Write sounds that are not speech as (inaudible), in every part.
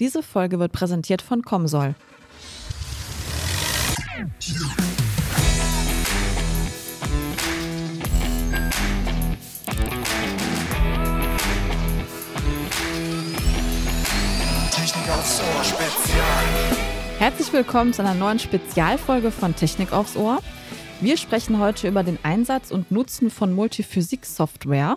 Diese Folge wird präsentiert von Comsol. Technik aufs Ohr Spezial. Herzlich willkommen zu einer neuen Spezialfolge von Technik aufs Ohr. Wir sprechen heute über den Einsatz und Nutzen von Multiphysik-Software,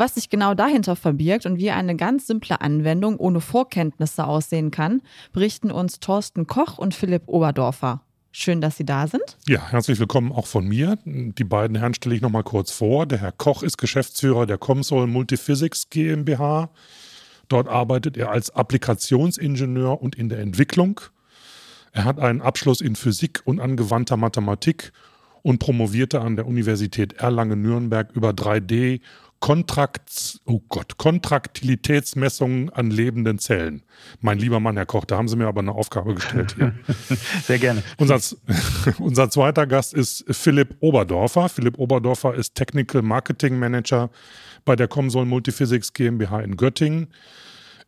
was sich genau dahinter verbirgt und wie eine ganz simple Anwendung ohne Vorkenntnisse aussehen kann, berichten uns Thorsten Koch und Philipp Oberdorfer. Schön, dass Sie da sind. Ja, herzlich willkommen auch von mir. Die beiden Herren stelle ich nochmal kurz vor. Der Herr Koch ist Geschäftsführer der Comsol Multiphysics GmbH. Dort arbeitet er als Applikationsingenieur und in der Entwicklung. Er hat einen Abschluss in Physik und angewandter Mathematik und promovierte an der Universität Erlangen-Nürnberg über 3D Kontrakts, oh Gott, Kontraktilitätsmessungen an lebenden Zellen. Mein lieber Mann, Herr Koch, da haben Sie mir aber eine Aufgabe gestellt hier. (laughs) Sehr gerne. Unser, (laughs) unser zweiter Gast ist Philipp Oberdorfer. Philipp Oberdorfer ist Technical Marketing Manager bei der Comsol Multiphysics GmbH in Göttingen.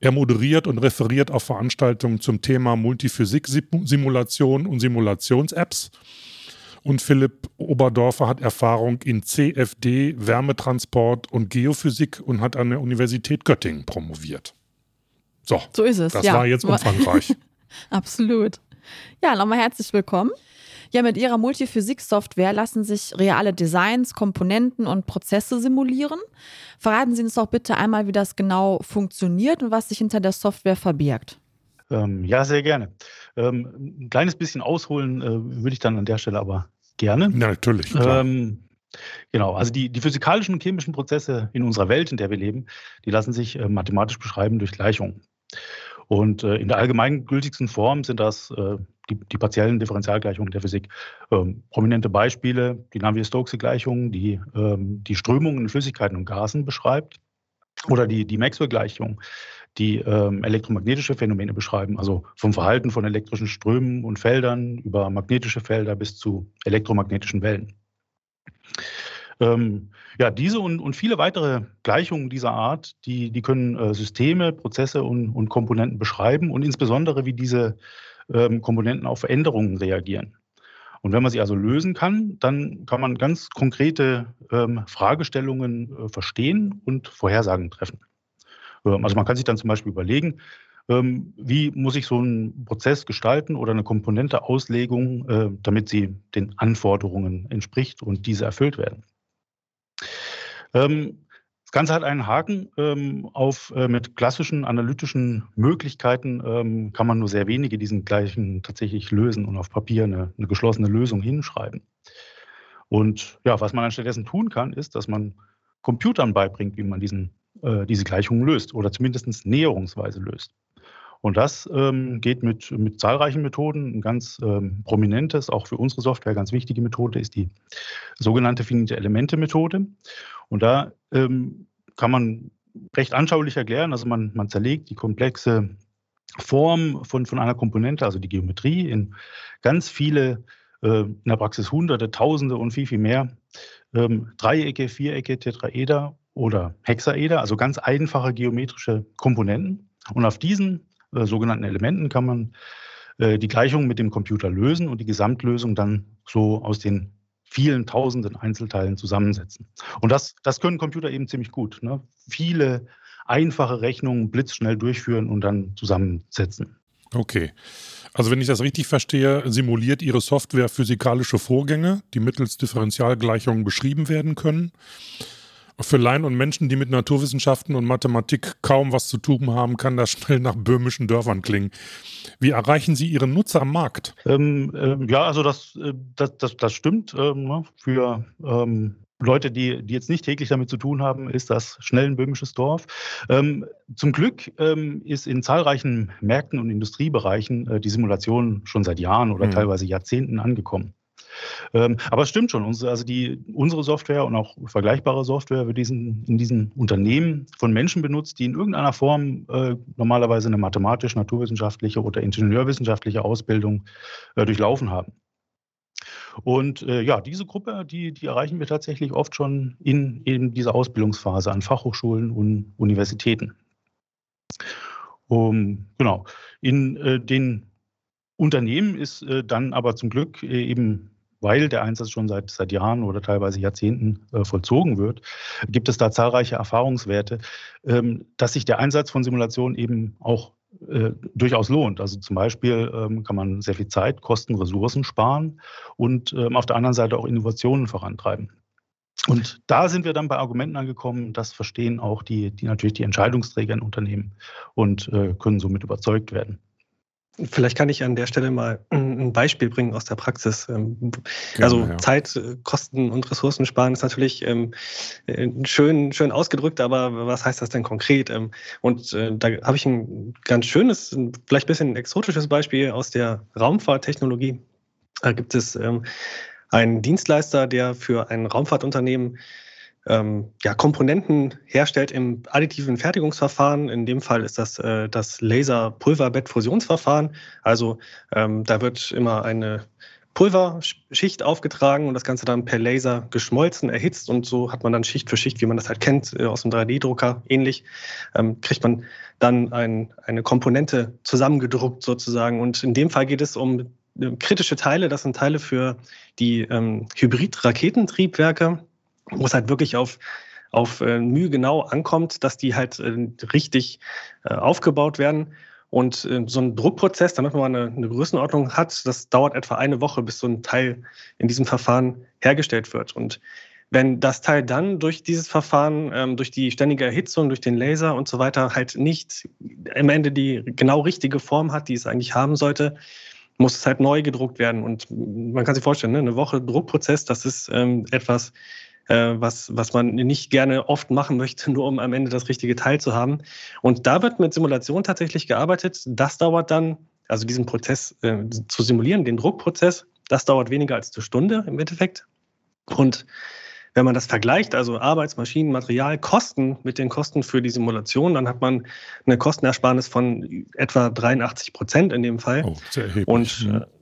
Er moderiert und referiert auf Veranstaltungen zum Thema Multiphysik-Simulation und Simulations-Apps. Und Philipp Oberdorfer hat Erfahrung in CFD, Wärmetransport und Geophysik und hat an der Universität Göttingen promoviert. So, So ist es. das ja. war jetzt umfangreich. (laughs) Absolut. Ja, nochmal herzlich willkommen. Ja, mit Ihrer Multiphysik-Software lassen sich reale Designs, Komponenten und Prozesse simulieren. Verraten Sie uns doch bitte einmal, wie das genau funktioniert und was sich hinter der Software verbirgt. Ähm, ja, sehr gerne. Ähm, ein kleines bisschen ausholen äh, würde ich dann an der Stelle aber gerne. Ja, natürlich. Ähm, genau, also die, die physikalischen und chemischen Prozesse in unserer Welt, in der wir leben, die lassen sich äh, mathematisch beschreiben durch Gleichungen. Und äh, in der allgemeingültigsten Form sind das äh, die, die partiellen Differentialgleichungen der Physik. Ähm, prominente Beispiele, die Navier-Stokes-Gleichung, die ähm, die Strömungen in Flüssigkeiten und Gasen beschreibt. Oder die, die Maxwell-Gleichung, die ähm, elektromagnetische Phänomene beschreiben, also vom Verhalten von elektrischen Strömen und Feldern über magnetische Felder bis zu elektromagnetischen Wellen. Ähm, ja, diese und, und viele weitere Gleichungen dieser Art, die, die können äh, Systeme, Prozesse und, und Komponenten beschreiben und insbesondere, wie diese ähm, Komponenten auf Veränderungen reagieren. Und wenn man sie also lösen kann, dann kann man ganz konkrete ähm, Fragestellungen äh, verstehen und Vorhersagen treffen. Ähm, also man kann sich dann zum Beispiel überlegen, ähm, wie muss ich so einen Prozess gestalten oder eine Komponente Auslegung, äh, damit sie den Anforderungen entspricht und diese erfüllt werden. Ähm, das Ganze hat einen Haken. Ähm, auf, äh, mit klassischen analytischen Möglichkeiten ähm, kann man nur sehr wenige diesen gleichen tatsächlich lösen und auf Papier eine, eine geschlossene Lösung hinschreiben. Und ja, was man dann stattdessen tun kann, ist, dass man Computern beibringt, wie man diesen, äh, diese Gleichungen löst oder zumindest näherungsweise löst. Und das ähm, geht mit, mit zahlreichen Methoden. Ein ganz ähm, prominentes, auch für unsere Software ganz wichtige Methode ist die sogenannte finite Elemente-Methode. Und da ähm, kann man recht anschaulich erklären, also man, man zerlegt die komplexe Form von, von einer Komponente, also die Geometrie, in ganz viele, äh, in der Praxis Hunderte, Tausende und viel, viel mehr ähm, Dreiecke, Vierecke, Tetraeder oder Hexaeder, also ganz einfache geometrische Komponenten. Und auf diesen äh, sogenannten Elementen kann man äh, die Gleichung mit dem Computer lösen und die Gesamtlösung dann so aus den vielen tausenden Einzelteilen zusammensetzen. Und das, das können Computer eben ziemlich gut. Ne? Viele einfache Rechnungen blitzschnell durchführen und dann zusammensetzen. Okay. Also wenn ich das richtig verstehe, simuliert Ihre Software physikalische Vorgänge, die mittels Differentialgleichungen beschrieben werden können. Für Laien und Menschen, die mit Naturwissenschaften und Mathematik kaum was zu tun haben, kann das schnell nach böhmischen Dörfern klingen. Wie erreichen Sie Ihren Nutzer am Markt? Ähm, ähm, ja, also das, äh, das, das, das stimmt. Ähm, ne? Für ähm, Leute, die, die jetzt nicht täglich damit zu tun haben, ist das schnell ein böhmisches Dorf. Ähm, zum Glück ähm, ist in zahlreichen Märkten und Industriebereichen äh, die Simulation schon seit Jahren oder Mhm. teilweise Jahrzehnten angekommen. Ähm, aber es stimmt schon, unsere, also die, unsere Software und auch vergleichbare Software wird diesen, in diesen Unternehmen von Menschen benutzt, die in irgendeiner Form äh, normalerweise eine mathematisch, naturwissenschaftliche oder ingenieurwissenschaftliche Ausbildung äh, durchlaufen haben. Und äh, ja, diese Gruppe, die, die erreichen wir tatsächlich oft schon in, in dieser Ausbildungsphase an Fachhochschulen und Universitäten. Um, genau. In äh, den Unternehmen ist äh, dann aber zum Glück äh, eben weil der Einsatz schon seit, seit Jahren oder teilweise Jahrzehnten äh, vollzogen wird, gibt es da zahlreiche Erfahrungswerte, ähm, dass sich der Einsatz von Simulationen eben auch äh, durchaus lohnt. Also zum Beispiel ähm, kann man sehr viel Zeit, Kosten, Ressourcen sparen und ähm, auf der anderen Seite auch Innovationen vorantreiben. Und da sind wir dann bei Argumenten angekommen, das verstehen auch die, die natürlich die Entscheidungsträger in Unternehmen und äh, können somit überzeugt werden. Vielleicht kann ich an der Stelle mal (clears throat) ein Beispiel bringen aus der Praxis. Ähm, also ja. Zeit, äh, Kosten und Ressourcen sparen ist natürlich ähm, äh, schön, schön ausgedrückt, aber was heißt das denn konkret? Ähm, und äh, da habe ich ein ganz schönes, vielleicht ein bisschen exotisches Beispiel aus der Raumfahrttechnologie. Da gibt es einen Dienstleister, der für ein Raumfahrtunternehmen ähm, ja, Komponenten herstellt im additiven Fertigungsverfahren. In dem Fall ist das äh, das Laser-Pulverbett-Fusionsverfahren. Also ähm, da wird immer eine Pulverschicht aufgetragen und das Ganze dann per Laser geschmolzen, erhitzt und so hat man dann Schicht für Schicht, wie man das halt kennt, äh, aus dem 3D-Drucker ähnlich, ähm, kriegt man dann ein, eine Komponente zusammengedruckt sozusagen. Und in dem Fall geht es um äh, kritische Teile, das sind Teile für die ähm, Hybrid-Raketentriebwerke wo es halt wirklich auf, auf äh, Mühe genau ankommt, dass die halt äh, richtig äh, aufgebaut werden. Und äh, so ein Druckprozess, damit man eine, eine Größenordnung hat, das dauert etwa eine Woche, bis so ein Teil in diesem Verfahren hergestellt wird. Und wenn das Teil dann durch dieses Verfahren, ähm, durch die ständige Erhitzung, durch den Laser und so weiter halt nicht am Ende die genau richtige Form hat, die es eigentlich haben sollte, muss es halt neu gedruckt werden. Und man kann sich vorstellen, ne, eine Woche Druckprozess, das ist ähm, etwas, was, was man nicht gerne oft machen möchte, (laughs) nur um am Ende das richtige Teil zu haben. Und da wird mit Simulation tatsächlich gearbeitet. Das dauert dann, also diesen Prozess äh, zu simulieren, den Druckprozess, das dauert weniger als eine Stunde im Endeffekt. Und wenn man das vergleicht, also Arbeitsmaschinen, Material, Kosten mit den Kosten für die Simulation, dann hat man eine Kostenersparnis von etwa 83 Prozent in dem Fall. Oh, sehr erheblich. Und äh,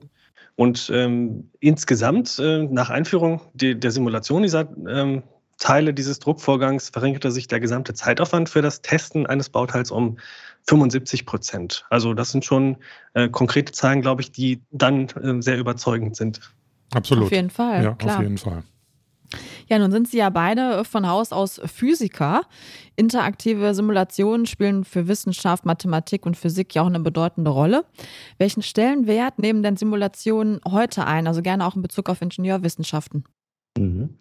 und ähm, insgesamt, äh, nach Einführung de der Simulation dieser ähm, Teile dieses Druckvorgangs, verringerte sich der gesamte Zeitaufwand für das Testen eines Bauteils um 75 Prozent. Also das sind schon äh, konkrete Zahlen, glaube ich, die dann äh, sehr überzeugend sind. Absolut. Auf jeden Fall. Ja, klar. auf jeden Fall. Ja, nun sind Sie ja beide von Haus aus Physiker. Interaktive Simulationen spielen für Wissenschaft, Mathematik und Physik ja auch eine bedeutende Rolle. Welchen Stellenwert nehmen denn Simulationen heute ein, also gerne auch in Bezug auf Ingenieurwissenschaften? Mhm.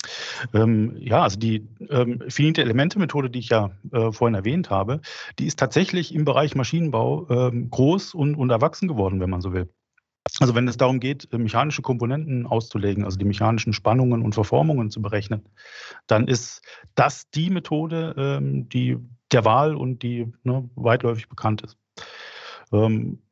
Ähm, ja, also die ähm, finite Elemente-Methode, die ich ja äh, vorhin erwähnt habe, die ist tatsächlich im Bereich Maschinenbau ähm, groß und, und erwachsen geworden, wenn man so will. Also wenn es darum geht, äh, mechanische Komponenten auszulegen, also die mechanischen Spannungen und Verformungen zu berechnen, dann ist das die Methode, ähm, die der Wahl und die ne, weitläufig bekannt ist. Ähm,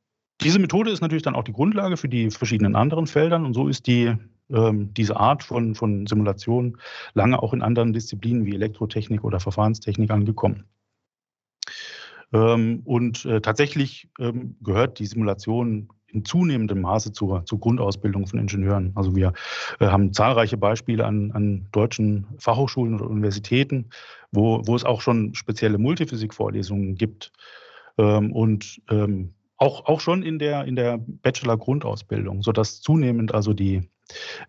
diese Methode ist natürlich dann auch die Grundlage für die verschiedenen anderen Feldern und so ist die, ähm, diese Art von, von Simulation lange auch in anderen Disziplinen wie Elektrotechnik oder Verfahrenstechnik angekommen. Und äh, tatsächlich gehört die Simulation in zunehmendem Maße zur, zur Grundausbildung von Ingenieuren. Also wir äh, haben zahlreiche Beispiele an, an deutschen Fachhochschulen oder Universitäten, wo, wo es auch schon spezielle Multiphysik-Vorlesungen gibt. Ähm, und ähm, auch, auch schon in der, in der Bachelor-Grundausbildung, sodass zunehmend also die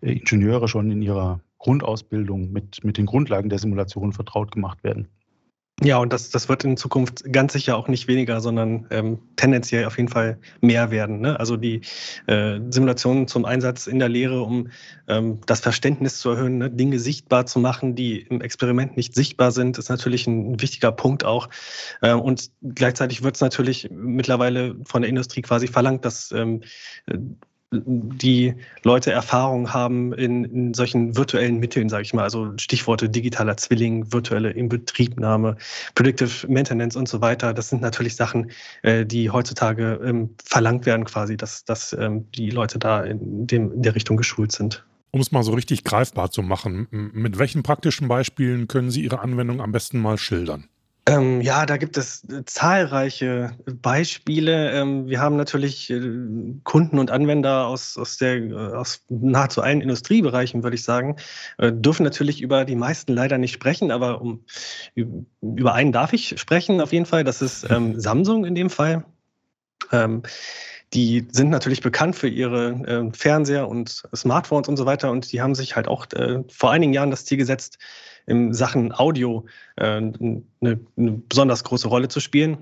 äh, Ingenieure schon in ihrer Grundausbildung mit, mit den Grundlagen der Simulation vertraut gemacht werden. Ja, und das, das wird in Zukunft ganz sicher auch nicht weniger, sondern ähm, tendenziell auf jeden Fall mehr werden. Ne? Also die äh, Simulationen zum Einsatz in der Lehre, um ähm, das Verständnis zu erhöhen, ne? Dinge sichtbar zu machen, die im Experiment nicht sichtbar sind, ist natürlich ein, wichtiger Punkt auch. Äh, und gleichzeitig wird es natürlich mittlerweile von der Industrie quasi verlangt, dass ähm, die Leute Erfahrung haben in, in solchen virtuellen Mitteln, sage ich mal, also Stichworte digitaler Zwilling, virtuelle Inbetriebnahme, Predictive Maintenance und so weiter. Das sind natürlich Sachen, äh, die heutzutage ähm, verlangt werden, quasi, dass, dass ähm, die Leute da in, dem, in der Richtung geschult sind. Um es mal so richtig greifbar zu machen, mit welchen praktischen Beispielen können Sie Ihre Anwendung am besten mal schildern? Ähm, ja, da gibt es äh, zahlreiche Beispiele. Ähm, wir haben natürlich äh, Kunden und Anwender aus, aus, der, äh, aus nahezu allen Industriebereichen, würde ich sagen, äh, dürfen natürlich über die meisten leider nicht sprechen, aber um, über einen darf ich sprechen auf jeden Fall. Das ist (laughs) ähm, Samsung in dem Fall. Ähm, die sind natürlich bekannt für ihre äh, Fernseher und Smartphones und so weiter und die haben sich halt auch äh, vor einigen Jahren das Ziel gesetzt, in Sachen Audio äh, eine, eine, besonders große Rolle zu spielen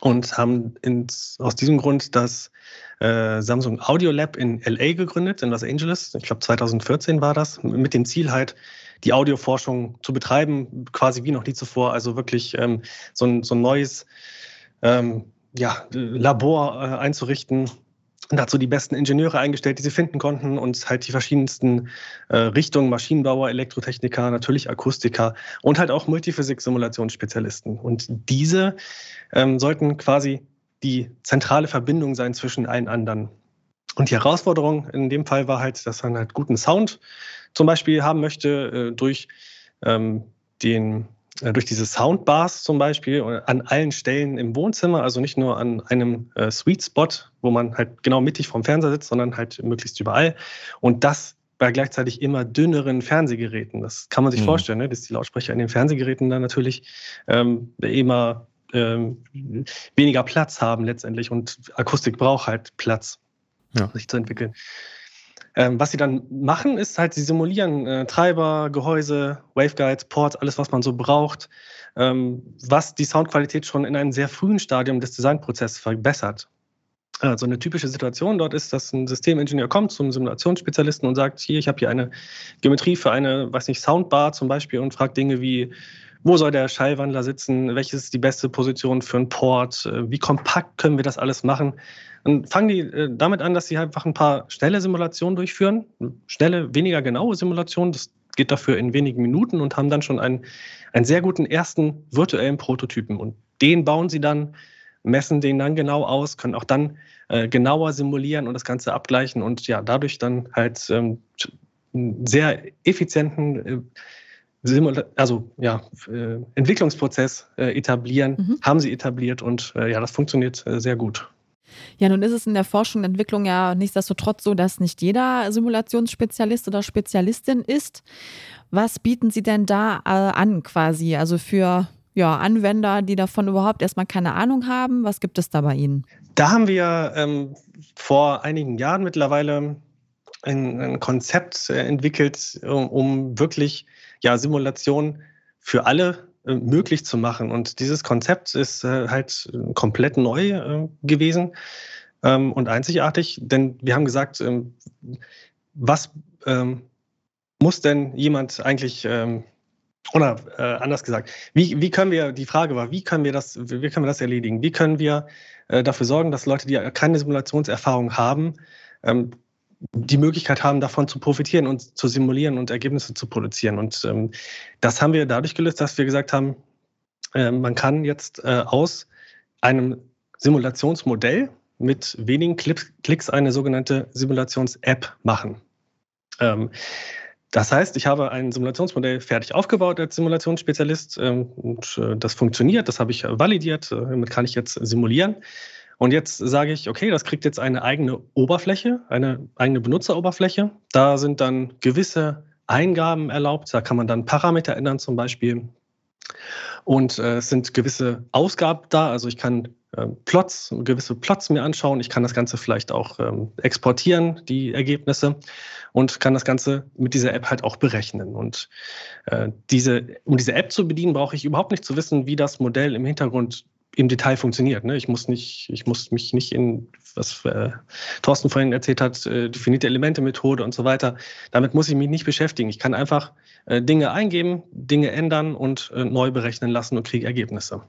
und haben ins, aus diesem Grund das äh, Samsung Audio Lab in LA gegründet, in Los Angeles. Ich glaube 2014 war das, mit dem Ziel halt, die Audioforschung zu betreiben, quasi wie noch nie zuvor. Also wirklich ähm, so, ein, so ein neues ähm, ja, Labor äh, einzurichten, dazu die besten Ingenieure eingestellt, die sie finden konnten und halt die verschiedensten äh, Richtungen, Maschinenbauer, Elektrotechniker, natürlich Akustiker und halt auch Multiphysik-Simulationsspezialisten. Und diese ähm, sollten quasi die zentrale Verbindung sein zwischen allen anderen. Und die Herausforderung in dem Fall war halt, dass man halt guten Sound zum Beispiel haben möchte äh, durch ähm, den durch diese Soundbars zum Beispiel äh, an allen Stellen im Wohnzimmer, also nicht nur an einem äh, Sweet Spot, wo man halt genau mittig vom Fernseher sitzt, sondern halt möglichst überall. Und das bei gleichzeitig immer dünneren Fernsehgeräten. Das kann man sich mhm. vorstellen, ne? dass die Lautsprecher in den Fernsehgeräten dann natürlich ähm, immer ähm, weniger Platz haben letztendlich und Akustik braucht halt Platz, ja. sich zu entwickeln. Ähm, was sie dann machen, ist halt, sie simulieren äh, Treiber, Gehäuse, Waveguides, Ports, alles, was man so braucht, ähm, was die Soundqualität schon in einem sehr frühen Stadium des Designprozesses verbessert. Also eine typische Situation dort ist, dass ein Systemingenieur kommt zum Simulationsspezialisten und sagt, hier, ich habe hier eine Geometrie für eine, weiß nicht, Soundbar zum Beispiel und fragt Dinge wie, wo soll der Schallwandler sitzen, welches ist die beste Position für einen Port, äh, wie kompakt können wir das alles machen. Und fangen die äh, damit an, dass sie einfach ein paar schnelle Simulationen durchführen, schnelle, weniger genaue Simulationen, das geht dafür in wenigen Minuten und haben dann schon einen, einen sehr guten ersten virtuellen Prototypen. Und den bauen sie dann, messen den dann genau aus, können auch dann äh, genauer simulieren und das Ganze abgleichen und ja, dadurch dann halt ähm, einen sehr effizienten äh, also ja, äh, Entwicklungsprozess äh, etablieren, mhm. haben sie etabliert und äh, ja, das funktioniert sehr gut. Ja, nun ist es in der Forschung und Entwicklung ja nichtsdestotrotz so, dass nicht jeder Simulationsspezialist oder Spezialistin ist. Was bieten Sie denn da an quasi? Also für ja, Anwender, die davon überhaupt erstmal keine Ahnung haben, was gibt es da bei Ihnen? Da haben wir ähm, vor einigen Jahren mittlerweile ein, ein Konzept entwickelt, um, um wirklich ja, Simulation für alle äh, möglich zu machen. Und dieses Konzept ist äh, halt komplett neu äh, gewesen ähm, und einzigartig, denn wir haben gesagt, ähm, was ähm, muss denn jemand eigentlich oder äh, anders gesagt, wie, wie können wir, die Frage war, wie können wir das, wie können wir das erledigen? Wie können wir äh, dafür sorgen, dass Leute, die keine Simulationserfahrung haben, die Möglichkeit haben, davon zu profitieren und zu simulieren und Ergebnisse zu produzieren. Und ähm, das haben wir dadurch gelöst, dass wir gesagt haben, äh, man kann jetzt äh, aus einem Simulationsmodell mit wenigen Klicks eine sogenannte Simulations-App machen. Ähm, das heißt, ich habe ein Simulationsmodell fertig aufgebaut als Simulationsspezialist ähm, und äh, das funktioniert, das habe ich validiert, äh, damit kann ich jetzt simulieren. Und jetzt sage ich, okay, das kriegt jetzt eine eigene Oberfläche, eine eigene Benutzeroberfläche. Da sind dann gewisse Eingaben erlaubt. Da kann man dann Parameter ändern zum Beispiel. Und äh, es sind gewisse Ausgaben da. Also ich kann äh, Plots, gewisse Plots mir anschauen. Ich kann das Ganze vielleicht auch ähm, exportieren, die Ergebnisse, und kann das Ganze mit dieser App halt auch berechnen. Und äh, diese, um diese App zu bedienen, brauche ich überhaupt nicht zu wissen, wie das Modell im Hintergrund im Detail funktioniert. Ne? Ich muss nicht, ich muss mich nicht in, was äh, Thorsten vorhin erzählt hat, äh, definierte Elemente-Methode und so weiter. Damit muss ich mich nicht beschäftigen. Ich kann einfach äh, Dinge eingeben, Dinge ändern und äh, neu berechnen lassen und kriege Ergebnisse.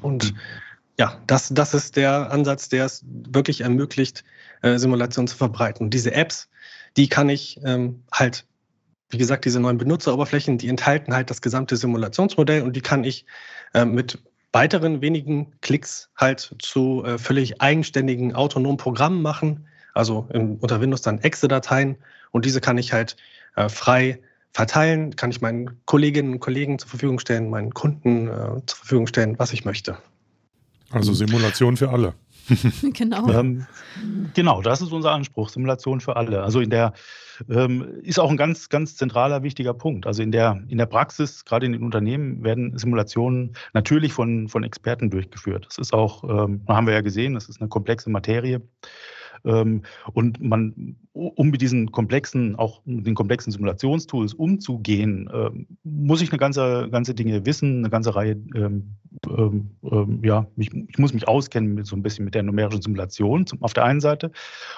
Und mhm. ja, das, das ist der Ansatz, der es wirklich ermöglicht, äh, Simulationen zu verbreiten. Und diese Apps, die kann ich ähm, halt wie gesagt, diese neuen Benutzeroberflächen, die enthalten halt das gesamte Simulationsmodell und die kann ich äh, mit weiteren wenigen Klicks halt zu äh, völlig eigenständigen autonomen Programmen machen, also in, unter Windows dann Exe-Dateien und diese kann ich halt äh, frei verteilen, kann ich meinen Kolleginnen und Kollegen zur Verfügung stellen, meinen Kunden äh, zur Verfügung stellen, was ich möchte. Also Simulation für alle. (laughs) (laughs) genau. Ähm, genau, das ist unser Anspruch, Simulation für alle. Also in der ähm, ist auch ein ganz, ganz zentraler, wichtiger Punkt. Also in der, in der Praxis, gerade in den Unternehmen, werden Simulationen natürlich von, von Experten durchgeführt. Das ist auch, ähm, haben wir ja gesehen, das ist eine komplexe Materie. Ähm, und man, um mit diesen komplexen, auch mit den komplexen Simulationstools umzugehen, ähm, muss ich eine ganze, ganze Dinge wissen, eine ganze Reihe, ähm, ja, ich, ich, muss mich auskennen mit so ein bisschen mit der numerischen Simulation auf der einen Seite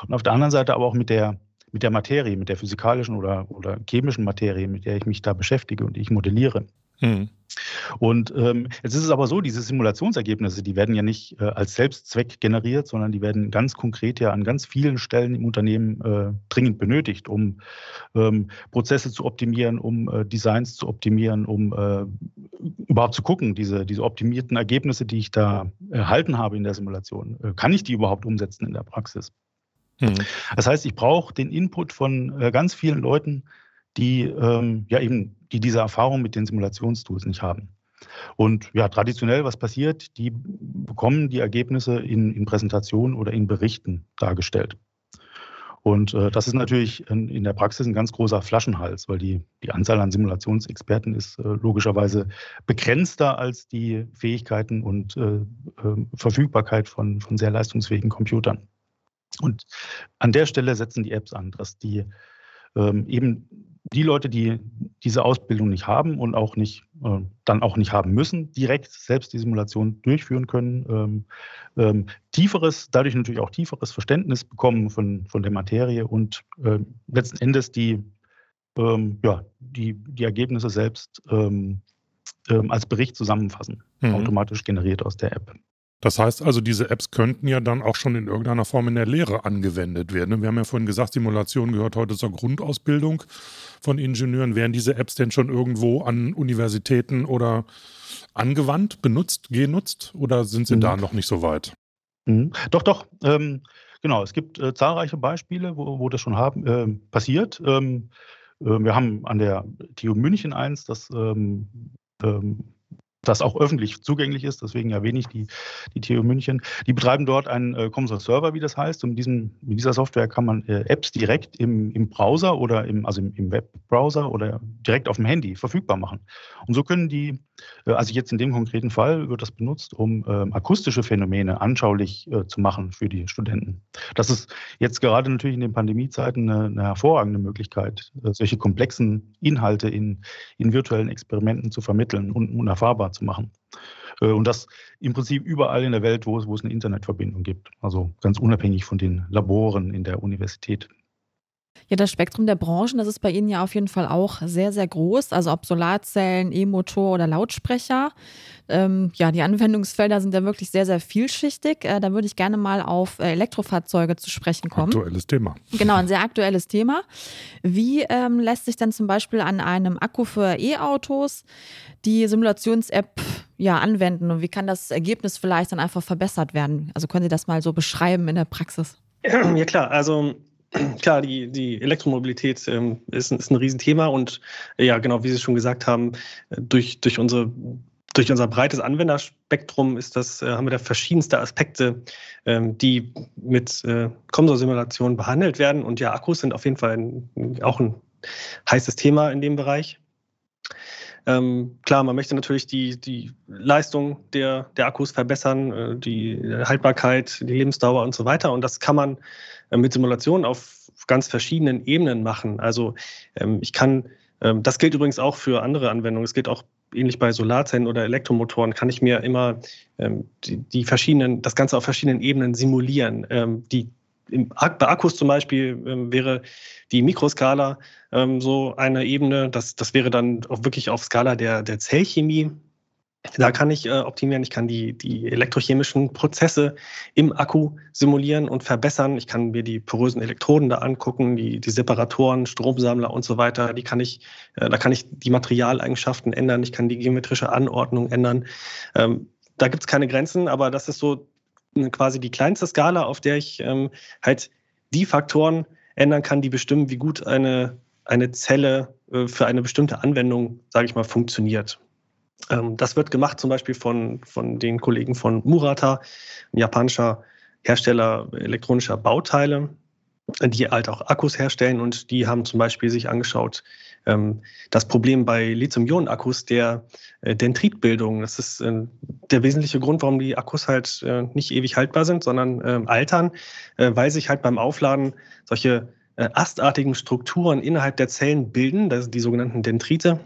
und auf der anderen Seite aber auch mit der mit der Materie, mit der physikalischen oder, oder chemischen Materie, mit der ich mich da beschäftige und die ich modelliere. Mhm. Und ähm, jetzt ist es aber so, diese Simulationsergebnisse, die werden ja nicht äh, als Selbstzweck generiert, sondern die werden ganz konkret ja an ganz vielen Stellen im Unternehmen äh, dringend benötigt, um ähm, Prozesse zu optimieren, um äh, Designs zu optimieren, um äh, überhaupt zu gucken, diese, diese optimierten Ergebnisse, die ich da erhalten habe in der Simulation, äh, kann ich die überhaupt umsetzen in der Praxis? Mhm. Das heißt, ich brauche den Input von äh, ganz vielen Leuten, die ähm, ja eben die diese Erfahrung mit den Simulationstools nicht haben. Und ja, traditionell, was passiert? Die bekommen die Ergebnisse in, in Präsentationen oder in Berichten dargestellt. Und äh, das ist natürlich in, in, der Praxis ein ganz großer Flaschenhals, weil die, die Anzahl an Simulationsexperten ist äh, logischerweise begrenzter als die Fähigkeiten und äh, äh Verfügbarkeit von, von sehr leistungsfähigen Computern. Und an der Stelle setzen die Apps an, dass die ähm, eben die Leute, die diese Ausbildung nicht haben und auch nicht, äh, dann auch nicht haben müssen, direkt selbst die Simulation durchführen können, ähm, ähm, tieferes, dadurch natürlich auch tieferes Verständnis bekommen von, von der Materie und äh, letzten Endes die, ähm, ja, die, die Ergebnisse selbst ähm, ähm, als Bericht zusammenfassen, mhm. automatisch generiert aus der App. Das heißt also, diese Apps könnten ja dann auch schon in irgendeiner Form in der Lehre angewendet werden. Wir haben ja vorhin gesagt, Simulation gehört heute zur Grundausbildung von Ingenieuren. Wären diese Apps denn schon irgendwo an Universitäten oder angewandt, benutzt, genutzt oder sind sie mhm. da noch nicht so weit? Mhm. Doch, doch. Ähm, genau, es gibt äh, zahlreiche Beispiele, wo, wo das schon haben, äh, passiert. Ähm, äh, wir haben an der TU München eins, das ähm, ähm das auch öffentlich zugänglich ist, deswegen erwähne ich die, die TU München. Die betreiben dort einen äh, Comsol Server, wie das heißt. Und mit, diesem, mit dieser Software kann man äh, Apps direkt im, im Browser oder im, also im, im Webbrowser oder direkt auf dem Handy verfügbar machen. Und so können die, äh, also jetzt in dem konkreten Fall wird das benutzt, um ähm, akustische Phänomene anschaulich äh, zu machen für die Studenten. Das ist jetzt gerade natürlich in den Pandemiezeiten eine, eine hervorragende Möglichkeit, äh, solche komplexen Inhalte in, in virtuellen Experimenten zu vermitteln und, und erfahrbar zu machen. Äh, und das im Prinzip überall in der Welt, wo es, wo es eine Internetverbindung gibt. Also ganz unabhängig von den Laboren in der Universität. Ja, das Spektrum der Branchen, das ist bei Ihnen ja auf jeden Fall auch sehr, sehr groß. Also ob Solarzellen, E-Motor oder Lautsprecher. Ähm, ja, die Anwendungsfelder sind ja wirklich sehr, sehr vielschichtig. Äh, da würde ich gerne mal auf äh, Elektrofahrzeuge zu sprechen kommen. Aktuelles Thema. Genau, ein sehr aktuelles Thema. Wie ähm, lässt sich denn zum Beispiel an einem Akku für E-Autos die Simulations-App ja, anwenden und wie kann das Ergebnis vielleicht dann einfach verbessert werden? Also können Sie das mal so beschreiben in der Praxis? Ja klar, also (clears throat) klar, die, die Elektromobilität ähm, ist, ist ein Riesenthema und äh, ja, genau, wie Sie schon gesagt haben, äh, durch, durch unsere durch unser breites Anwenderspektrum ist das, äh, haben wir da verschiedenste Aspekte, ähm, die mit äh, Komsor-Simulationen behandelt werden. Und ja, Akkus sind auf jeden Fall ein, auch ein heißes Thema in dem Bereich. Ähm, klar, man möchte natürlich die, die Leistung der, der Akkus verbessern, äh, die Haltbarkeit, die Lebensdauer und so weiter. Und das kann man äh, mit Simulationen auf ganz verschiedenen Ebenen machen. Also ähm, ich kann, ähm, das gilt übrigens auch für andere Anwendungen. Es gilt auch ähnlich bei Solarzellen oder Elektromotoren, kann ich mir immer ähm, die, die, verschiedenen, das Ganze auf verschiedenen Ebenen simulieren. Ähm, die bei Akkus zum Beispiel ähm, wäre die Mikroskala ähm, so eine Ebene. Das, das wäre dann auch wirklich auf Skala der, der Zellchemie. Da kann ich äh, optimieren, ich kann die, die elektrochemischen Prozesse im Akku simulieren und verbessern. Ich kann mir die porösen Elektroden da angucken, die, die Separatoren, Stromsammler und so weiter. Die kann ich, äh, da kann ich die Materialeigenschaften ändern, ich kann die geometrische Anordnung ändern. Ähm, da gibt es keine Grenzen, aber das ist so quasi die kleinste Skala, auf der ich ähm, halt die Faktoren ändern kann, die bestimmen, wie gut eine, eine Zelle äh, für eine bestimmte Anwendung, sage ich mal, funktioniert. Ähm, das wird gemacht zum Beispiel von, von den Kollegen von Murata, ein japanischer Hersteller elektronischer Bauteile, die halt auch Akkus herstellen und die haben zum Beispiel sich angeschaut, das Problem bei Lithium-Ionen-Akkus der äh, Dendritbildung. Das ist äh, der wesentliche Grund, warum die Akkus halt äh, nicht ewig haltbar sind, sondern ähm, altern, weil sich halt beim Aufladen solche astartigen Strukturen innerhalb der Zellen bilden, das sind die sogenannten Dendrite.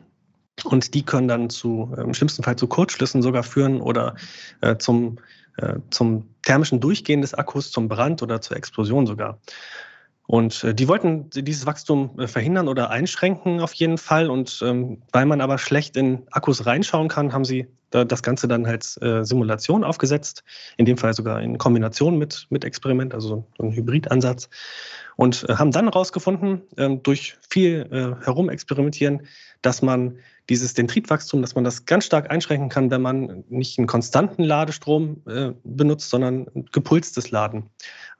Und die können dann zu, im schlimmsten Fall zu Kurzschlüssen sogar führen oder zum, zum thermischen Durchgehen des Akkus, zum Brand oder zur Explosion sogar. Und äh, die wollten dieses Wachstum äh, verhindern oder einschränken auf jeden Fall. Und ähm, weil man aber schlecht in Akkus reinschauen kann, haben sie da das Ganze dann als äh, Simulation aufgesetzt. In dem Fall sogar in Kombination mit, mit Experiment, also so ein Hybridansatz. Und äh, haben dann herausgefunden, ähm, durch viel äh, Herumexperimentieren, dass man dieses Dendritwachstum, dass man das ganz stark einschränken kann, wenn man nicht einen konstanten Ladestrom äh, benutzt, sondern gepulstes Laden.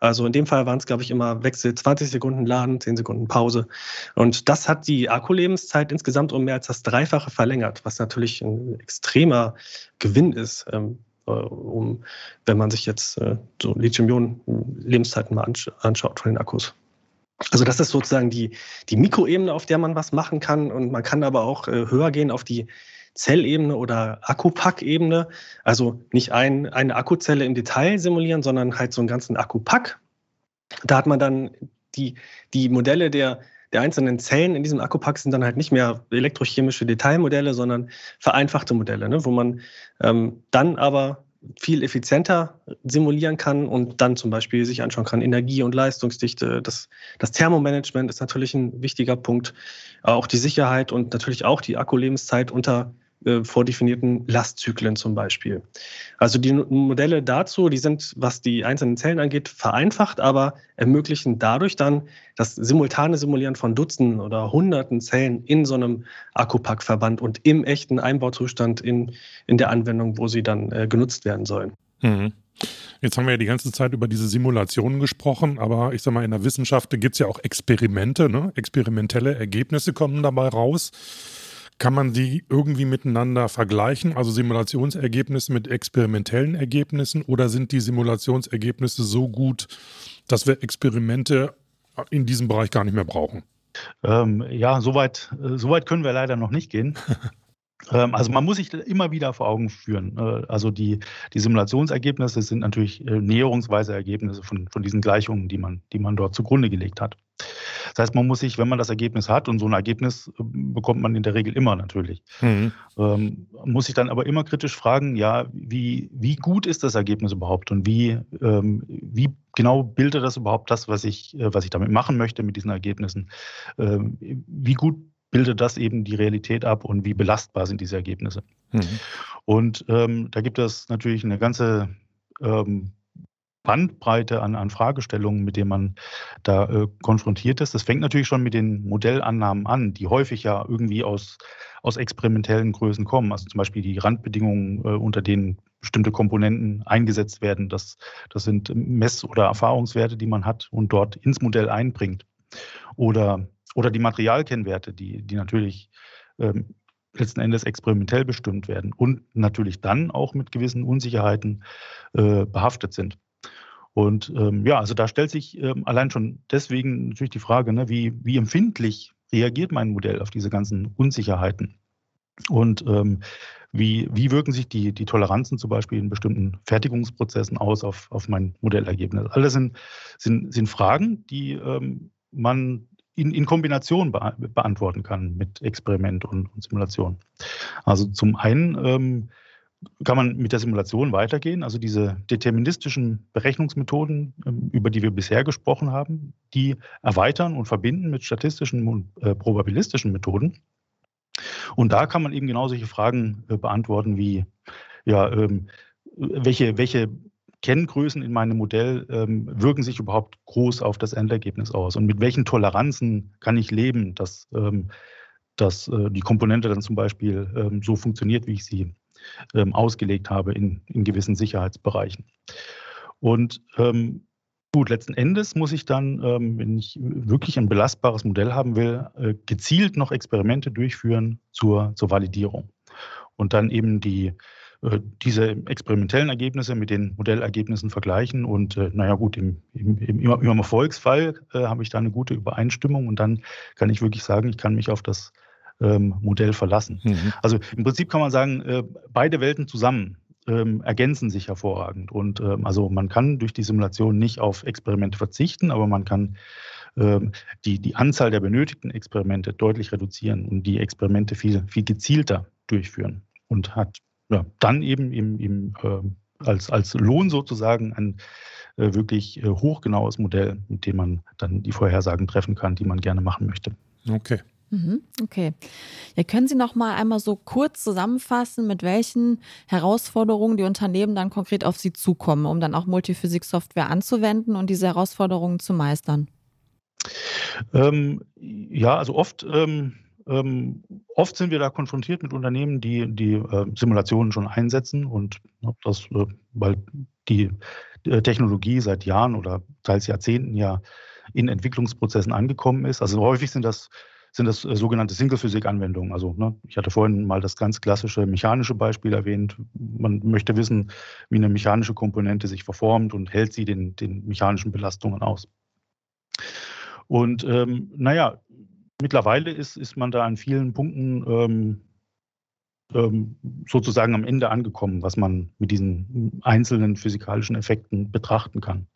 Also in dem Fall waren es, glaube ich, immer Wechsel 20 Sekunden Laden, 10 Sekunden Pause. Und das hat die Akkulebenszeit insgesamt um mehr als das Dreifache verlängert, was natürlich ein extremer Gewinn ist. Ähm, äh, um, wenn man sich jetzt äh, so Lithium-Ionen-Lebenszeiten mal anschaut von den Akkus. Also das ist sozusagen die, die Mikroebene, auf der man was machen kann. Und man kann aber auch äh, höher gehen auf die Zellebene oder Akkupack-Ebene. Also nicht ein, eine Akkuzelle im Detail simulieren, sondern halt so einen ganzen Akkupack. Da hat man dann die, die Modelle der, der einzelnen Zellen in diesem Akkupack sind dann halt nicht mehr elektrochemische Detailmodelle, sondern vereinfachte Modelle, ne, wo man ähm, dann aber viel effizienter simulieren kann und dann zum Beispiel sich anschauen kann, Energie- und Leistungsdichte. Das, das Thermomanagement ist natürlich ein wichtiger Punkt. Auch die Sicherheit und natürlich auch die Akkulebenszeit unter äh, vordefinierten Lastzyklen zum Beispiel. Also die Modelle dazu, die sind, was die einzelnen Zellen angeht, vereinfacht, aber ermöglichen dadurch dann das simultane Simulieren von Dutzenden oder Hunderten Zellen in so einem Akkupackverband und im echten Einbauzustand in, in der Anwendung, wo sie dann äh, genutzt werden sollen. Mhm. Jetzt haben wir ja die ganze Zeit über diese Simulationen gesprochen, aber ich sag mal, in der Wissenschaft gibt es ja auch Experimente, ne? experimentelle Ergebnisse kommen dabei raus. Kann man die irgendwie miteinander vergleichen, also Simulationsergebnisse mit experimentellen Ergebnissen, oder sind die Simulationsergebnisse so gut, dass wir Experimente in diesem Bereich gar nicht mehr brauchen? Ähm, ja, soweit äh, so weit können wir leider noch nicht gehen. (laughs) Ähm, also man muss sich immer wieder vor Augen führen. Äh, also die, die Simulationsergebnisse sind natürlich äh, näherungsweise Ergebnisse von, von diesen Gleichungen, die man, die man dort zugrunde gelegt hat. Das heißt, man muss sich, wenn man das Ergebnis hat, und so ein Ergebnis äh, bekommt man in der Regel immer natürlich, mhm. ähm, muss sich dann aber immer kritisch fragen, ja, wie, wie gut ist das Ergebnis überhaupt und wie, ähm, wie genau bildet das überhaupt das, was ich, was ich damit machen möchte mit diesen Ergebnissen? Ähm, wie gut bildet das eben die Realität ab und wie belastbar sind diese Ergebnisse. Mhm. Und ähm, da gibt es natürlich eine ganze ähm, Bandbreite an, an, Fragestellungen, mit denen man da äh, konfrontiert ist. Das fängt natürlich schon mit den Modellannahmen an, die häufig ja irgendwie aus, aus experimentellen Größen kommen. Also zum Beispiel die Randbedingungen, äh, unter denen bestimmte Komponenten eingesetzt werden. Das, das sind Mess- oder Erfahrungswerte, die man hat und dort ins Modell einbringt. Oder oder die Materialkennwerte, die, die natürlich ähm, letzten Endes experimentell bestimmt werden und natürlich dann auch mit gewissen Unsicherheiten äh, behaftet sind. Und ähm, ja, also da stellt sich ähm, allein schon deswegen natürlich die Frage, ne, wie, wie empfindlich reagiert mein Modell auf diese ganzen Unsicherheiten? Und ähm, wie, wie wirken sich die, die Toleranzen zum Beispiel in bestimmten Fertigungsprozessen aus auf, auf mein Modellergebnis? Alles sind, sind, sind Fragen, die ähm, man in, in Kombination be beantworten kann mit Experiment und, und, Simulation. Also zum einen ähm, kann man mit der Simulation weitergehen, also diese deterministischen Berechnungsmethoden, ähm, über die wir bisher gesprochen haben, die erweitern und verbinden mit statistischen und äh, probabilistischen Methoden. Und da kann man eben genau solche Fragen äh, beantworten wie, ja, ähm, welche, welche Kenngrößen in meinem Modell ähm, wirken sich überhaupt groß auf das Endergebnis aus? Und mit welchen Toleranzen kann ich leben, dass, ähm, dass äh, die Komponente dann zum Beispiel ähm, so funktioniert, wie ich sie ähm, ausgelegt habe in, in gewissen Sicherheitsbereichen? Und ähm, gut, letzten Endes muss ich dann, ähm, wenn ich wirklich ein belastbares Modell haben will, äh, gezielt noch Experimente durchführen zur, zur Validierung. Und dann eben die diese experimentellen Ergebnisse mit den Modellergebnissen vergleichen. Und äh, naja gut, im, im, im, im Erfolgsfall äh, habe ich da eine gute Übereinstimmung und dann kann ich wirklich sagen, ich kann mich auf das ähm, Modell verlassen. Mhm. Also im Prinzip kann man sagen, äh, beide Welten zusammen ähm, ergänzen sich hervorragend. Und ähm, also man kann durch die Simulation nicht auf Experimente verzichten, aber man kann ähm, die, die Anzahl der benötigten Experimente deutlich reduzieren und die Experimente viel, viel gezielter durchführen und hat ja, dann eben im, im, äh, als, als Lohn sozusagen ein äh, wirklich äh, hochgenaues Modell, mit dem man dann die Vorhersagen treffen kann, die man gerne machen möchte. Okay. Mhm, okay. Ja, können Sie noch mal einmal so kurz zusammenfassen, mit welchen Herausforderungen die Unternehmen dann konkret auf Sie zukommen, um dann auch Multiphysik-Software anzuwenden und diese Herausforderungen zu meistern? Ähm, ja, also oft ähm, ähm, oft sind wir da konfrontiert mit Unternehmen, die die äh, Simulationen schon einsetzen und ne, das, äh, weil die äh, Technologie seit Jahren oder teils Jahrzehnten ja in Entwicklungsprozessen angekommen ist. Also häufig sind das sind das äh, sogenannte Single-Physik-Anwendungen. Also ne, ich hatte vorhin mal das ganz klassische mechanische Beispiel erwähnt. Man möchte wissen, wie eine mechanische Komponente sich verformt und hält sie den, den mechanischen Belastungen aus. Und ähm, naja, Mittlerweile ist, ist man da an vielen Punkten ähm, ähm, sozusagen am Ende angekommen, was man mit diesen einzelnen physikalischen Effekten betrachten kann.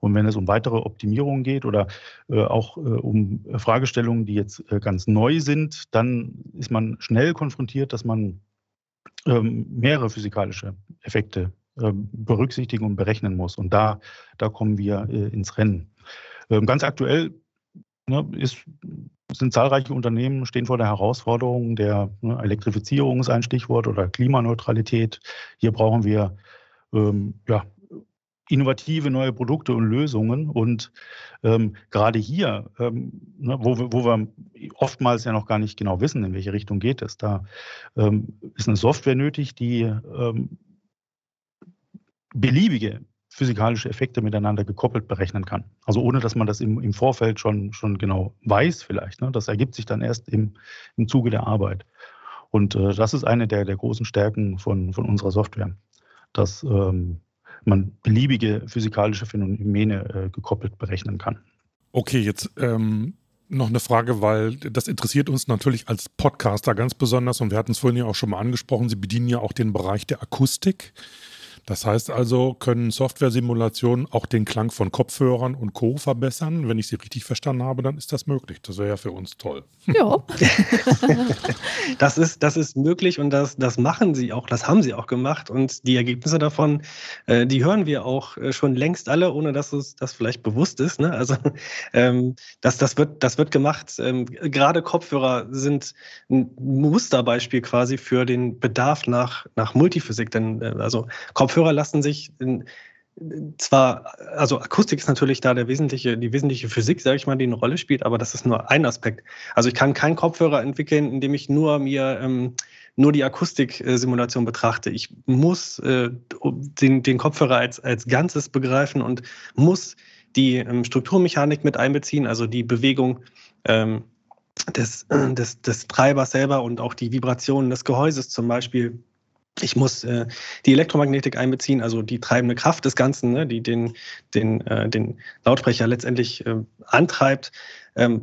Und wenn es um weitere Optimierungen geht oder äh, auch äh, um Fragestellungen, die jetzt äh, ganz neu sind, dann ist man schnell konfrontiert, dass man ähm, mehrere physikalische Effekte ähm, berücksichtigen und berechnen muss. Und da, da kommen wir äh, ins Rennen. Ähm, ganz aktuell ne, ist sind zahlreiche Unternehmen, stehen vor der Herausforderung der ne, Elektrifizierung ist ein Stichwort oder Klimaneutralität. Hier brauchen wir ähm, ja, innovative neue Produkte und Lösungen. Und ähm, gerade hier, ähm, ne, wo, wo, wir oftmals ja noch gar nicht genau wissen, in welche Richtung geht es, da ähm, ist eine Software nötig, die ähm, beliebige physikalische Effekte miteinander gekoppelt berechnen kann. Also ohne, dass man das im, im Vorfeld schon, schon genau weiß vielleicht. Ne? Das ergibt sich dann erst im, im Zuge der Arbeit. Und äh, das ist eine der, der großen Stärken von, von unserer Software, dass ähm, man beliebige physikalische Phänomene äh, gekoppelt berechnen kann. Okay, jetzt ähm, noch eine Frage, weil das interessiert uns natürlich als Podcaster ganz besonders und wir hatten es vorhin ja auch schon mal angesprochen, Sie bedienen ja auch den Bereich der Akustik. Das heißt also, können Software-Simulationen auch den Klang von Kopfhörern und Co. verbessern? Wenn ich sie richtig verstanden habe, dann ist das möglich. Das wäre ja für uns toll. Ja. (laughs) das, ist, das ist möglich und das, das machen sie auch, das haben sie auch gemacht. Und die Ergebnisse davon, äh, die hören wir auch äh, schon längst alle, ohne dass es das vielleicht bewusst ist. Ne? Also (laughs) ähm, das, das, wird, das wird gemacht. Ähm, gerade Kopfhörer sind ein Musterbeispiel quasi für den Bedarf nach, nach Multiphysik. Denn äh, also Kopfhörer Kopfhörer lassen sich in, zwar, also Akustik ist natürlich da der wesentliche, die wesentliche Physik, sage ich mal, die eine Rolle spielt, aber das ist nur ein Aspekt. Also ich kann keinen Kopfhörer entwickeln, indem ich nur mir ähm, nur die Akustiksimulation betrachte. Ich muss äh, den, den Kopfhörer als, als Ganzes begreifen und muss die ähm, Strukturmechanik mit einbeziehen, also die Bewegung ähm, des, äh, des, des Treibers selber und auch die Vibrationen des Gehäuses zum Beispiel ich muss äh, die Elektromagnetik einbeziehen, also die treibende Kraft des Ganzen, ne, die den, den, äh, den Lautsprecher letztendlich äh, antreibt. Ähm,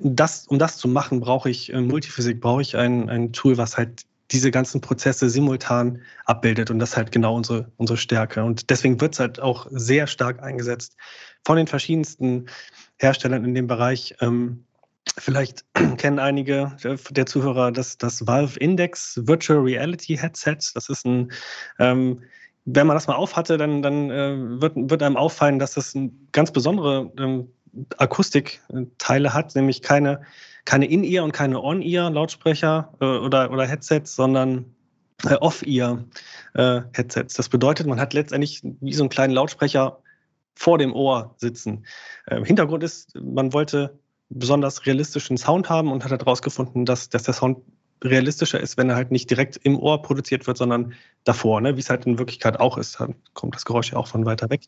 das, um das zu machen, brauche ich äh, Multiphysik, brauche ich ein, ein Tool, was halt diese ganzen Prozesse simultan abbildet. Und das ist halt genau unsere, unsere Stärke. Und deswegen wird es halt auch sehr stark eingesetzt von den verschiedensten Herstellern in dem Bereich. Ähm, Vielleicht (clears throat) kennen einige der Zuhörer das, das Valve Index Virtual Reality Headset. Das ist ein, ähm, wenn man das mal aufhatte, dann, dann äh, wird, wird einem auffallen, dass das ganz besondere ähm, Akustikteile hat, nämlich keine, keine In-Ear und keine On-Ear-Lautsprecher äh, oder, oder Headsets, sondern äh, Off-Ear-Headsets. Äh, das bedeutet, man hat letztendlich wie so einen kleinen Lautsprecher vor dem Ohr sitzen. Äh, Hintergrund ist, man wollte besonders realistischen Sound haben und hat herausgefunden, dass, dass der Sound realistischer ist, wenn er halt nicht direkt im Ohr produziert wird, sondern davor, ne? wie es halt in Wirklichkeit auch ist. Dann kommt das Geräusch ja auch von weiter weg.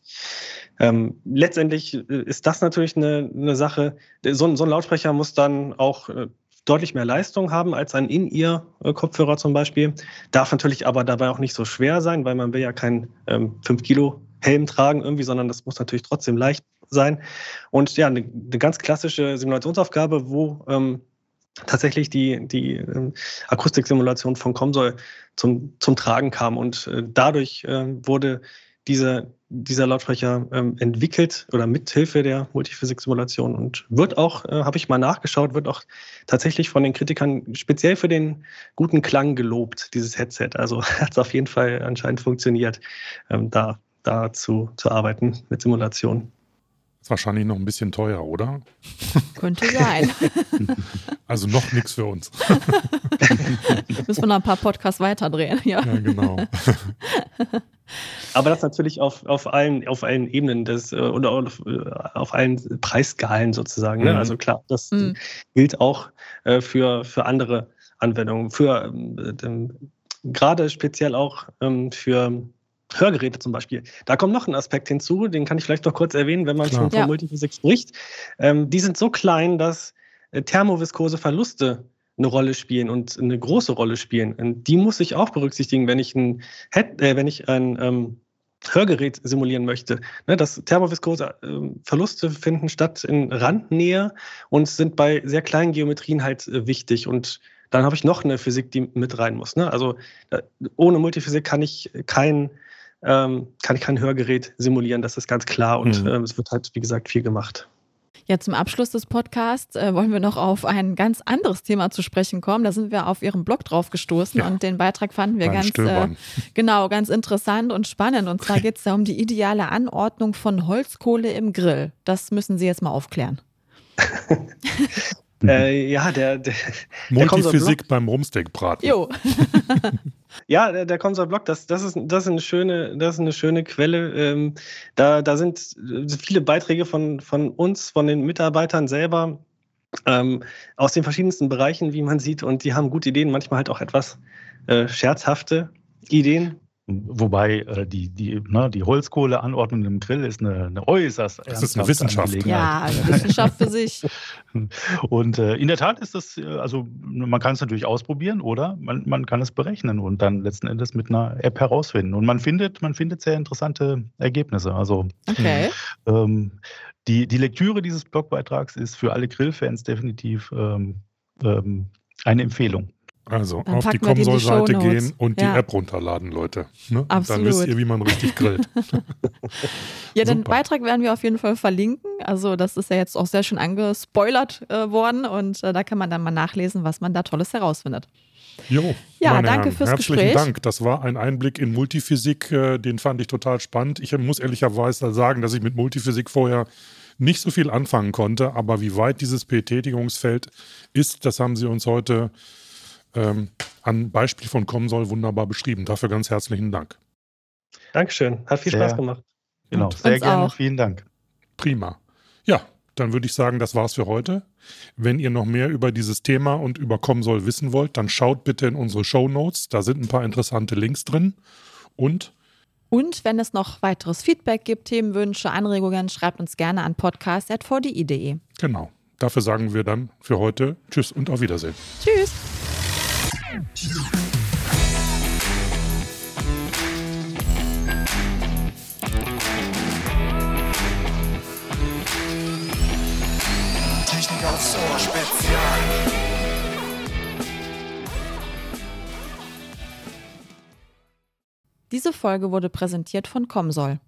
Ähm, letztendlich äh, ist das natürlich eine, eine Sache. So, so, ein Lautsprecher muss dann auch äh, deutlich mehr Leistung haben als ein In-Ear-Kopfhörer zum Beispiel. Darf natürlich aber dabei auch nicht so schwer sein, weil man will ja keinen ähm, 5-Kilo-Helm tragen irgendwie, sondern das muss natürlich trotzdem leicht sein. Und ja, eine, eine ganz klassische Simulationsaufgabe, wo ähm, tatsächlich die, die ähm, Akustiksimulation von Comsol zum, zum Tragen kam. Und äh, dadurch äh, wurde diese, dieser Lautsprecher ähm, entwickelt oder mithilfe der Multiphysik-Simulation und wird auch, äh, habe ich mal nachgeschaut, wird auch tatsächlich von den Kritikern speziell für den guten Klang gelobt, dieses Headset. Also (laughs) hat es auf jeden Fall anscheinend funktioniert, ähm, da, da zu, zu arbeiten mit Simulation. Ist wahrscheinlich noch ein bisschen teuer, oder? Könnte sein. (laughs) Also noch nichts für uns. (laughs) Müssen wir noch ein paar Podcasts weiterdrehen, ja. Ja, genau. (laughs) Aber das natürlich auf, auf, allen, auf allen Ebenen des, äh, oder auf, äh, auf allen Preisskalen sozusagen. Ne? Mhm. Also klar, das mhm. gilt auch äh, für, für andere Anwendungen. Für ähm, gerade speziell auch ähm, für Hörgeräte zum Beispiel. Da kommt noch ein Aspekt hinzu, den kann ich vielleicht noch kurz erwähnen, wenn man Klar. schon von ja. Multiphysik spricht. Ähm, die sind so klein, dass äh, thermoviskose Verluste eine Rolle spielen und eine große Rolle spielen. Und die muss ich auch berücksichtigen, wenn ich ein, Head, äh, wenn ich ein ähm, Hörgerät simulieren möchte. Ne, das thermoviskose äh, Verluste finden statt in Randnähe und sind bei sehr kleinen Geometrien halt äh, wichtig. Und dann habe ich noch eine Physik, die mit rein muss. Ne? Also äh, ohne Multiphysik kann ich kein ähm, kann ich kein Hörgerät simulieren, das ist ganz klar. Und mhm. ähm, es wird halt, wie gesagt, viel gemacht. Ja, zum Abschluss des Podcasts äh, wollen wir noch auf ein ganz anderes Thema zu sprechen kommen. Da sind wir auf Ihrem Blog drauf gestoßen ja. und den Beitrag fanden wir ganz äh, genau ganz interessant und spannend. Und zwar (laughs) geht es da um die ideale Anordnung von Holzkohle im Grill. Das müssen Sie jetzt mal aufklären. (laughs) äh, ja, der, der Multiphysik beim Rumsteakbraten. Jo. (laughs) Ja, der, der Console-Blog, das, das, ist, das, ist eine schöne, das ist eine schöne Quelle. Ähm, da, da sind viele Beiträge von, von uns, von den Mitarbeitern selber, ähm, aus den verschiedensten Bereichen, wie man sieht. Und die haben gute Ideen, manchmal halt auch etwas äh, scherzhafte Ideen. Wobei äh, die, die, ne, die Holzkohleanordnung im Grill ist eine, eine äußerst Das ist eine Wissenschaft. Ja, eine Wissenschaft für sich. (laughs) Und äh, in der Tat ist das, äh, also man kann es natürlich ausprobieren oder man, man kann es berechnen und dann letzten Endes mit einer App herausfinden. Und man findet, man findet sehr interessante Ergebnisse. Also okay. ähm, die, die Lektüre dieses Blogbeitrags ist für alle Grillfans definitiv ähm, ähm, eine Empfehlung. Also dann auf die Comsol-Seite gehen und ja. die App runterladen, Leute. Ne? Dann wisst ihr, wie man richtig grillt. (laughs) (laughs) ja, den Beitrag werden wir auf jeden Fall verlinken. Also das ist ja jetzt auch sehr schön angespoilert äh, worden und äh, da kann man dann mal nachlesen, was man da Tolles herausfindet. Jo, ja, danke Herren, fürs herzlichen Gespräch. Dank. Das war ein Einblick in Multiphysik, äh, den fand ich total spannend. Ich muss ehrlicherweise sagen, dass ich mit Multiphysik vorher nicht so viel anfangen konnte, aber wie weit dieses Betätigungsfeld ist, das haben Sie uns heute ähm, an Beispiel von Comsol wunderbar beschrieben. Dafür ganz herzlichen Dank. Dankeschön. Hat viel sehr, Spaß gemacht. Genau, sehr gerne. Auch. Vielen Dank. Prima. Ja, dann würde ich sagen, das war's für heute. Wenn ihr noch mehr über dieses Thema und über Comsol wissen wollt, dann schaut bitte in unsere Show Notes. Da sind ein paar interessante Links drin. Und und wenn es noch weiteres Feedback gibt, Themenwünsche, Anregungen, schreibt uns gerne an podcast.vdi.de. Genau. Dafür sagen wir dann für heute Tschüss und auf Wiedersehen. Tschüss. Diese Folge wurde präsentiert von Comsol.